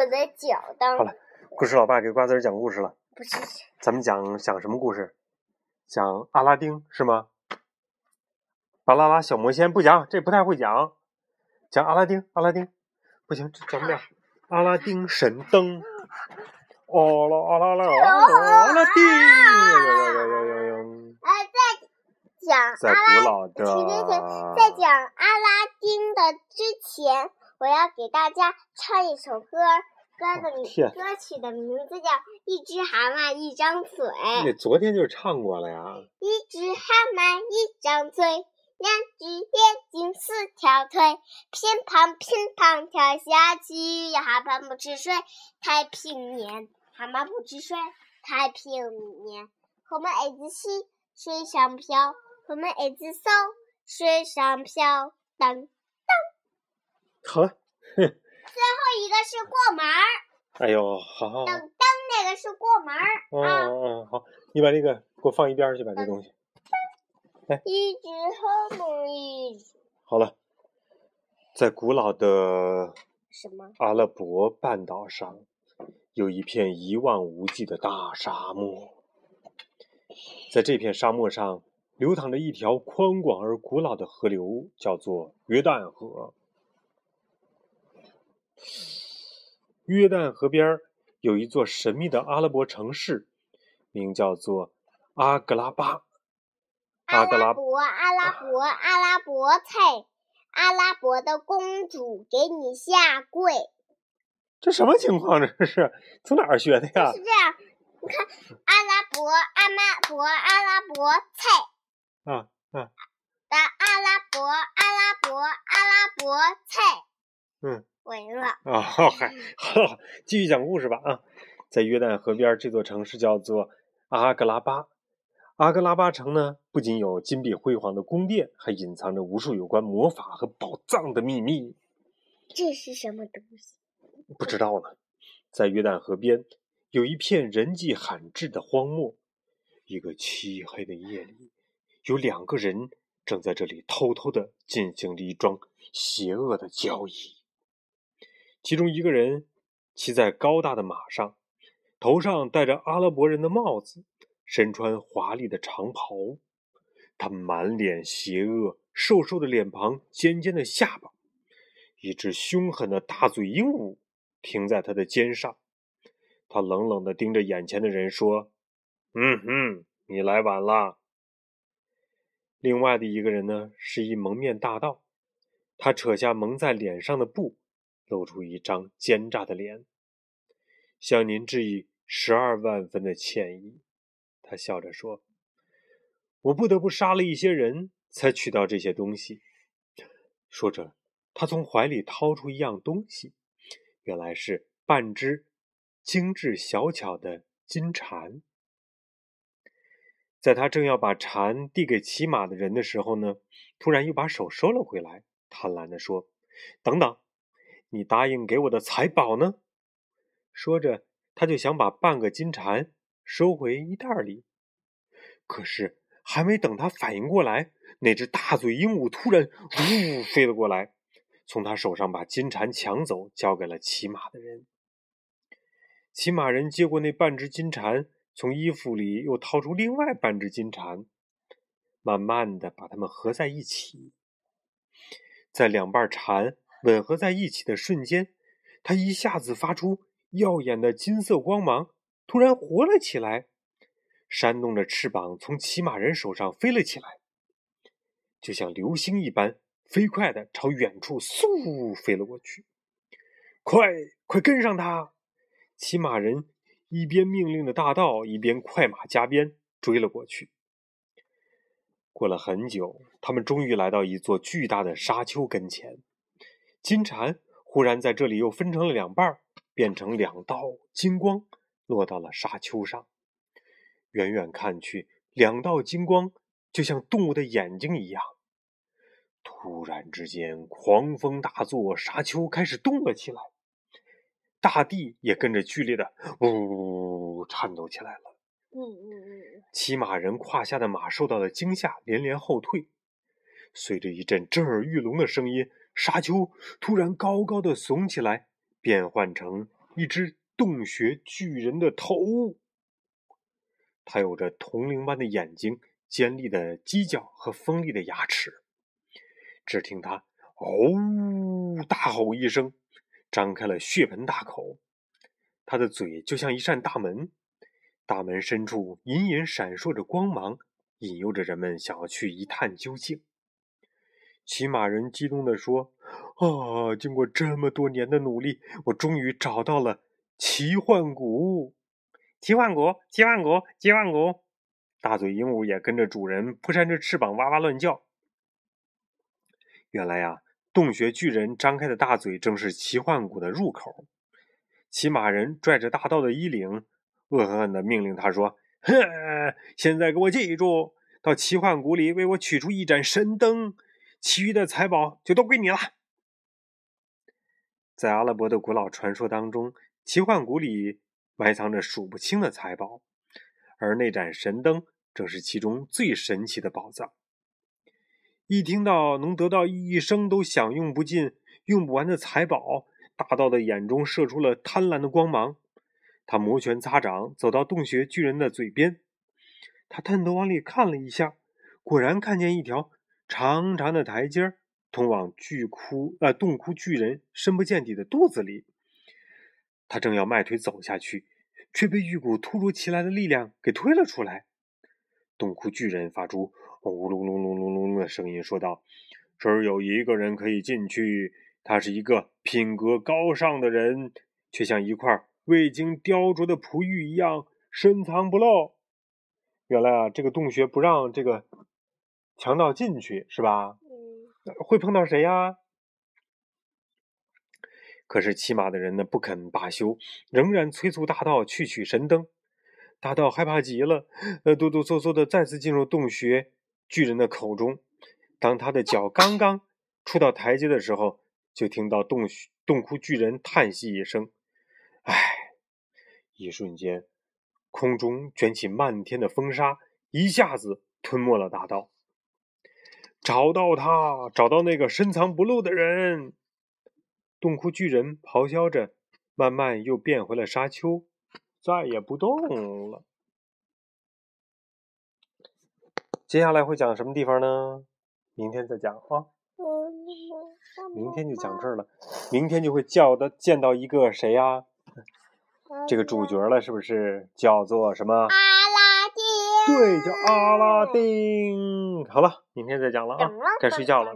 我的脚当好了，故事老爸给瓜子儿讲故事了。不是咱们讲讲什么故事？讲阿拉丁是吗？巴啦啦小魔仙不讲，这不太会讲。讲阿拉丁，阿拉丁不行，这讲不了。阿拉丁神灯，哦啦啊啦啦阿拉丁，讲在阿拉古老的停停停，在讲阿拉丁的之前，我要给大家唱一首歌，歌的名歌曲的名字叫《一只蛤蟆一张嘴》。你昨天就唱过了呀。一只蛤蟆一张嘴，两只眼睛四条腿，乒乓乒乓跳下去，蛤蟆不吃水，太平年。蛤蟆不吃水，太平年。我们儿子洗水上漂，我们儿子扫水上漂。当好了，最后一个是过门儿，哎呦，好好好，噔噔，那个是过门儿哦啊。哦哦，好，你把这个给我放一边儿去，把这东西。一只蛤蟆一只好了，在古老的什么？阿拉伯半岛上，有一片一望无际的大沙漠。在这片沙漠上，流淌着一条宽广而古老的河流，叫做约旦河。约旦河边儿有一座神秘的阿拉伯城市，名叫做阿格拉巴。阿阿格拉伯，阿拉伯，阿拉伯菜，阿拉伯的公主给你下跪，这什么情况？这是从哪儿学的呀是？这样。你看，阿拉伯，阿拉伯，阿拉伯菜啊啊，的阿拉伯，阿拉伯，阿拉伯菜。嗯，完了。啊，好，继续讲故事吧啊！在约旦河边，这座城市叫做阿格拉巴。阿格拉巴城呢，不仅有金碧辉煌的宫殿，还隐藏着无数有关魔法和宝藏的秘密。这是什么东西？不知道呢。在约旦河边，有一片人迹罕至的荒漠。一个漆黑的夜里，有两个人正在这里偷偷的进行着一桩邪恶的交易。其中一个人骑在高大的马上，头上戴着阿拉伯人的帽子，身穿华丽的长袍。他满脸邪恶，瘦瘦的脸庞，尖尖的下巴，一只凶狠的大嘴鹦鹉停在他的肩上。他冷冷地盯着眼前的人说：“嗯哼，你来晚了。”另外的一个人呢，是一蒙面大盗，他扯下蒙在脸上的布，露出一张奸诈的脸。向您致以十二万分的歉意，他笑着说：“我不得不杀了一些人才取到这些东西。”说着，他从怀里掏出一样东西，原来是半只精致小巧的金蝉。在他正要把蝉递给骑马的人的时候呢，突然又把手收了回来，贪婪地说：“等等，你答应给我的财宝呢？”说着，他就想把半个金蝉收回衣袋里。可是，还没等他反应过来，那只大嘴鹦鹉突然呜飞了过来，从他手上把金蝉抢走，交给了骑马的人。骑马人接过那半只金蝉，从衣服里又掏出另外半只金蝉，慢慢的把它们合在一起。在两瓣蝉吻合在一起的瞬间，它一下子发出耀眼的金色光芒，突然活了起来，扇动着翅膀从骑马人手上飞了起来，就像流星一般，飞快的朝远处嗖飞了过去。快，快跟上它！骑马人一边命令着大盗，一边快马加鞭追了过去。过了很久，他们终于来到一座巨大的沙丘跟前。金蝉忽然在这里又分成了两半，变成两道金光，落到了沙丘上。远远看去，两道金光就像动物的眼睛一样。突然之间，狂风大作，沙丘开始动了起来。大地也跟着剧烈的呜颤抖起来了。嗯嗯嗯，骑马人胯下的马受到了惊吓，连连后退。随着一阵震耳欲聋的声音，沙丘突然高高的耸起来，变换成一只洞穴巨人的头。它有着铜铃般的眼睛、尖利的犄角和锋利的牙齿。只听它“哦”大吼一声，张开了血盆大口。它的嘴就像一扇大门，大门深处隐隐闪烁着光芒，引诱着人们想要去一探究竟。骑马人激动地说：“啊，经过这么多年的努力，我终于找到了奇幻谷！奇幻谷，奇幻谷，奇幻谷！”大嘴鹦鹉也跟着主人扑扇着翅膀，哇哇乱叫。原来呀，洞穴巨人张开的大嘴正是奇幻谷的入口。骑马人拽着大盗的衣领，恶狠狠地命令他说：“哼，现在给我记住，到奇幻谷里为我取出一盏神灯。”其余的财宝就都归你了。在阿拉伯的古老传说当中，奇幻谷里埋藏着数不清的财宝，而那盏神灯正是其中最神奇的宝藏。一听到能得到一生都享用不尽、用不完的财宝，大盗的眼中射出了贪婪的光芒。他摩拳擦掌，走到洞穴巨人的嘴边，他探头往里看了一下，果然看见一条。长长的台阶通往巨窟，呃，洞窟巨人深不见底的肚子里。他正要迈腿走下去，却被一股突如其来的力量给推了出来。洞窟巨人发出“轰隆隆隆隆隆”的声音，说道：“只有一个人可以进去，他是一个品格高尚的人，却像一块未经雕琢的璞玉一样深藏不露。”原来啊，这个洞穴不让这个。强盗进去是吧？嗯，会碰到谁呀？可是骑马的人呢不肯罢休，仍然催促大盗去取神灯。大盗害怕极了，呃，哆哆嗦嗦的再次进入洞穴巨人的口中。当他的脚刚刚触到台阶的时候，就听到洞洞窟巨人叹息一声：“唉！”一瞬间，空中卷起漫天的风沙，一下子吞没了大盗。找到他，找到那个深藏不露的人。洞窟巨人咆哮着，慢慢又变回了沙丘，再也不动了。接下来会讲什么地方呢？明天再讲啊。明天就讲这儿了。明天就会叫的见到一个谁呀？这个主角了，是不是叫做什么？对，叫阿拉丁。好了，明天再讲了啊，该睡觉了。